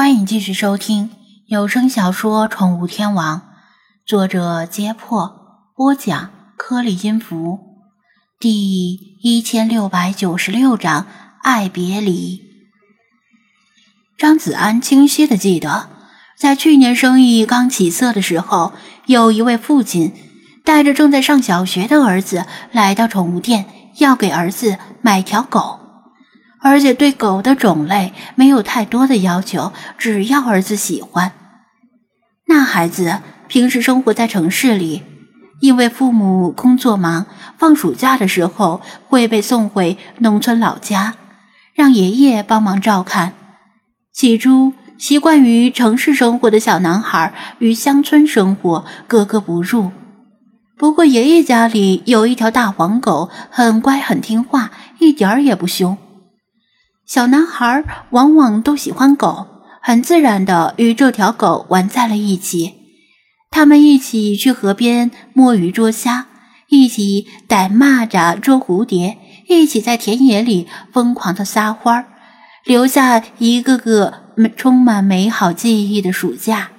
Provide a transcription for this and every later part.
欢迎继续收听有声小说《宠物天王》，作者：揭破，播讲：颗粒音符，第一千六百九十六章：爱别离。张子安清晰的记得，在去年生意刚起色的时候，有一位父亲带着正在上小学的儿子来到宠物店，要给儿子买条狗。而且对狗的种类没有太多的要求，只要儿子喜欢。那孩子平时生活在城市里，因为父母工作忙，放暑假的时候会被送回农村老家，让爷爷帮忙照看。起初，习惯于城市生活的小男孩与乡村生活格格不入。不过，爷爷家里有一条大黄狗，很乖很听话，一点儿也不凶。小男孩往往都喜欢狗，很自然的与这条狗玩在了一起。他们一起去河边摸鱼捉虾，一起逮蚂蚱捉蝴蝶，一起在田野里疯狂的撒欢儿，留下一个个充满美好记忆的暑假。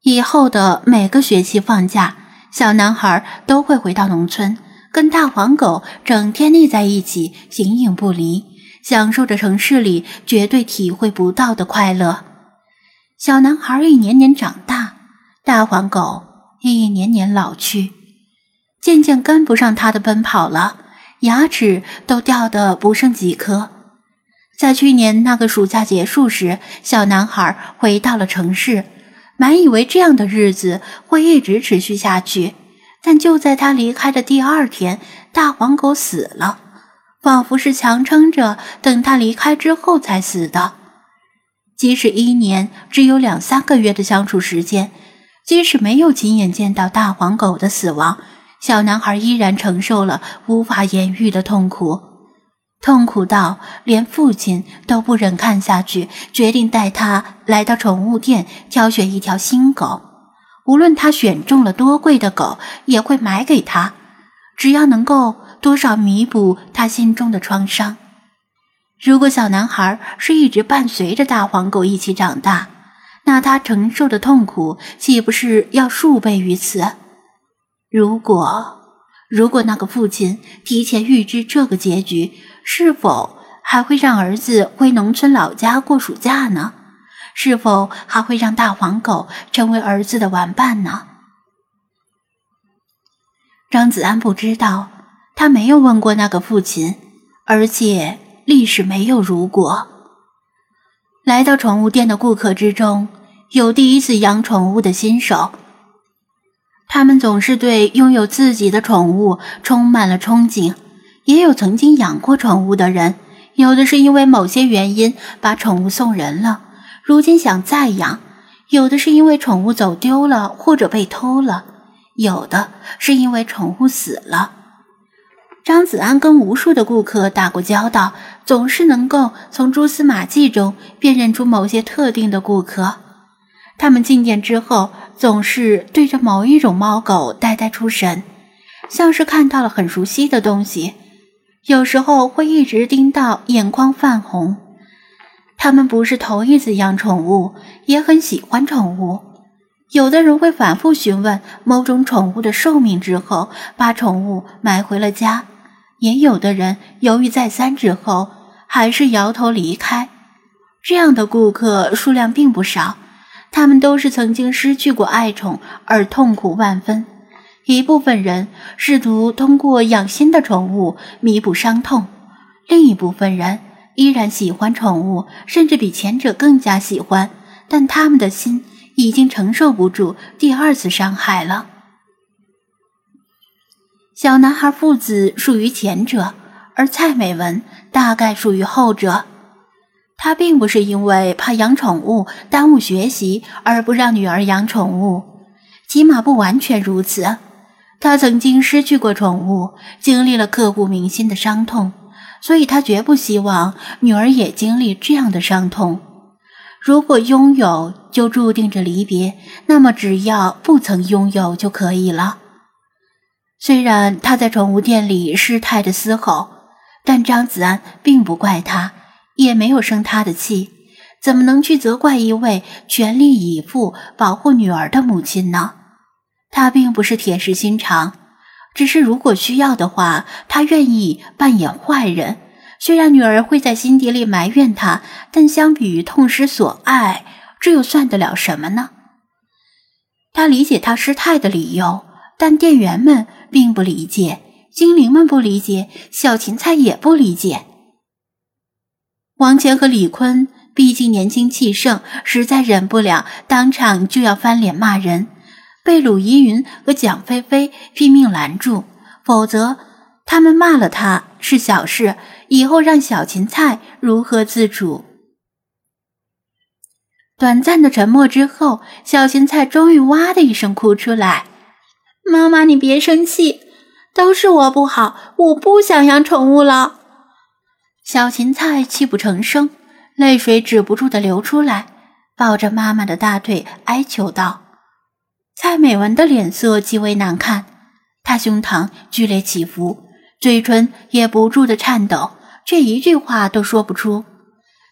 以后的每个学期放假，小男孩都会回到农村。跟大黄狗整天腻在一起，形影不离，享受着城市里绝对体会不到的快乐。小男孩一年年长大，大黄狗一年年老去，渐渐跟不上他的奔跑了，牙齿都掉得不剩几颗。在去年那个暑假结束时，小男孩回到了城市，满以为这样的日子会一直持续下去。但就在他离开的第二天，大黄狗死了，仿佛是强撑着等他离开之后才死的。即使一年只有两三个月的相处时间，即使没有亲眼见到大黄狗的死亡，小男孩依然承受了无法言喻的痛苦，痛苦到连父亲都不忍看下去，决定带他来到宠物店挑选一条新狗。无论他选中了多贵的狗，也会买给他，只要能够多少弥补他心中的创伤。如果小男孩是一直伴随着大黄狗一起长大，那他承受的痛苦岂不是要数倍于此？如果，如果那个父亲提前预知这个结局，是否还会让儿子回农村老家过暑假呢？是否还会让大黄狗成为儿子的玩伴呢？张子安不知道，他没有问过那个父亲，而且历史没有如果。来到宠物店的顾客之中，有第一次养宠物的新手，他们总是对拥有自己的宠物充满了憧憬；也有曾经养过宠物的人，有的是因为某些原因把宠物送人了。如今想再养，有的是因为宠物走丢了或者被偷了，有的是因为宠物死了。张子安跟无数的顾客打过交道，总是能够从蛛丝马迹中辨认出某些特定的顾客。他们进店之后，总是对着某一种猫狗呆呆出神，像是看到了很熟悉的东西，有时候会一直盯到眼眶泛红。他们不是头一次养宠物，也很喜欢宠物。有的人会反复询问某种宠物的寿命之后，把宠物买回了家；也有的人犹豫再三之后，还是摇头离开。这样的顾客数量并不少，他们都是曾经失去过爱宠而痛苦万分。一部分人试图通过养新的宠物弥补伤痛，另一部分人。依然喜欢宠物，甚至比前者更加喜欢，但他们的心已经承受不住第二次伤害了。小男孩父子属于前者，而蔡美文大概属于后者。他并不是因为怕养宠物耽误学习而不让女儿养宠物，起码不完全如此。他曾经失去过宠物，经历了刻骨铭心的伤痛。所以他绝不希望女儿也经历这样的伤痛。如果拥有就注定着离别，那么只要不曾拥有就可以了。虽然他在宠物店里失态的嘶吼，但张子安并不怪他，也没有生他的气，怎么能去责怪一位全力以赴保护女儿的母亲呢？他并不是铁石心肠，只是如果需要的话，他愿意扮演坏人。虽然女儿会在心底里埋怨他，但相比于痛失所爱，这又算得了什么呢？他理解他失态的理由，但店员们并不理解，精灵们不理解，小芹菜也不理解。王乾和李坤毕竟年轻气盛，实在忍不了，当场就要翻脸骂人，被鲁依云和蒋菲菲拼命拦住，否则他们骂了他是小事，以后让小芹菜如何自处？短暂的沉默之后，小芹菜终于哇的一声哭出来：“妈妈，你别生气，都是我不好，我不想养宠物了。”小芹菜泣不成声，泪水止不住的流出来，抱着妈妈的大腿哀求道：“蔡美文的脸色极为难看，她胸膛剧烈起伏，嘴唇也不住的颤抖，却一句话都说不出。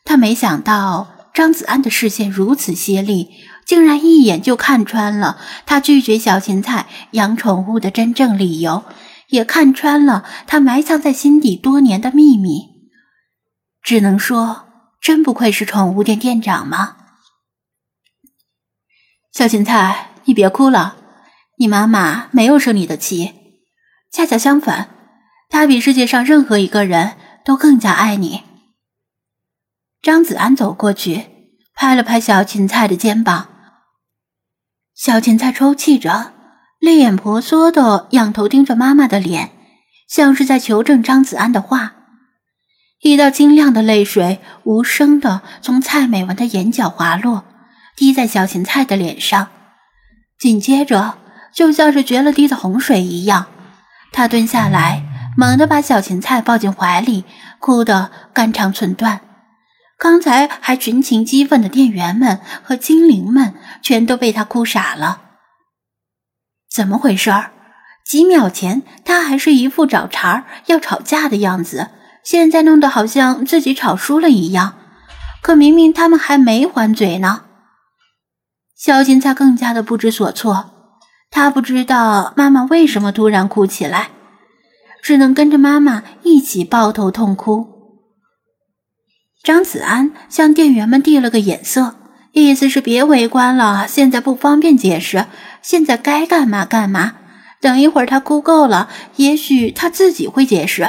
她没想到。”张子安的视线如此犀利，竟然一眼就看穿了他拒绝小芹菜养宠物的真正理由，也看穿了他埋藏在心底多年的秘密。只能说，真不愧是宠物店店长吗？小芹菜，你别哭了，你妈妈没有生你的气，恰恰相反，她比世界上任何一个人都更加爱你。张子安走过去，拍了拍小芹菜的肩膀。小芹菜抽泣着，泪眼婆娑的仰头盯着妈妈的脸，像是在求证张子安的话。一道晶亮的泪水无声的从蔡美文的眼角滑落，滴在小芹菜的脸上，紧接着就像是决了堤的洪水一样，他蹲下来，猛地把小芹菜抱进怀里，哭得肝肠寸断。刚才还群情激愤的店员们和精灵们，全都被他哭傻了。怎么回事儿？几秒前他还是一副找茬要吵架的样子，现在弄得好像自己吵输了一样。可明明他们还没还嘴呢。小金才更加的不知所措，他不知道妈妈为什么突然哭起来，只能跟着妈妈一起抱头痛哭。张子安向店员们递了个眼色，意思是别围观了，现在不方便解释，现在该干嘛干嘛。等一会儿他哭够了，也许他自己会解释。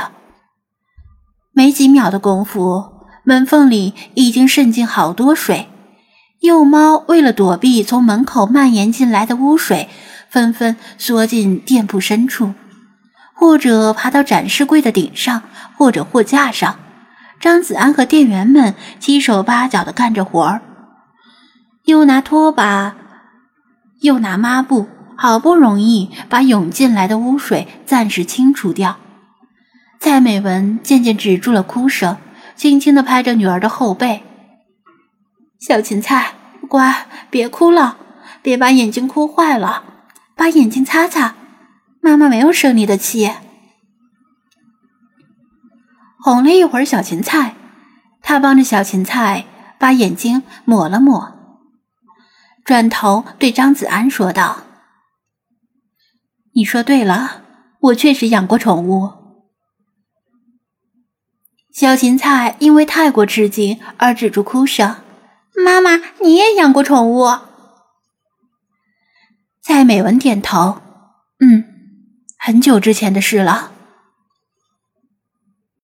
没几秒的功夫，门缝里已经渗进好多水，幼猫为了躲避从门口蔓延进来的污水，纷纷缩进店铺深处，或者爬到展示柜的顶上，或者货架上。张子安和店员们七手八脚的干着活儿，又拿拖把，又拿抹布，好不容易把涌进来的污水暂时清除掉。蔡美文渐渐止住了哭声，轻轻的拍着女儿的后背：“小芹菜，乖，别哭了，别把眼睛哭坏了，把眼睛擦擦，妈妈没有生你的气。”哄了一会儿小芹菜，他帮着小芹菜把眼睛抹了抹，转头对张子安说道：“你说对了，我确实养过宠物。”小芹菜因为太过吃惊而止住哭声。妈妈，你也养过宠物？蔡美文点头：“嗯，很久之前的事了。”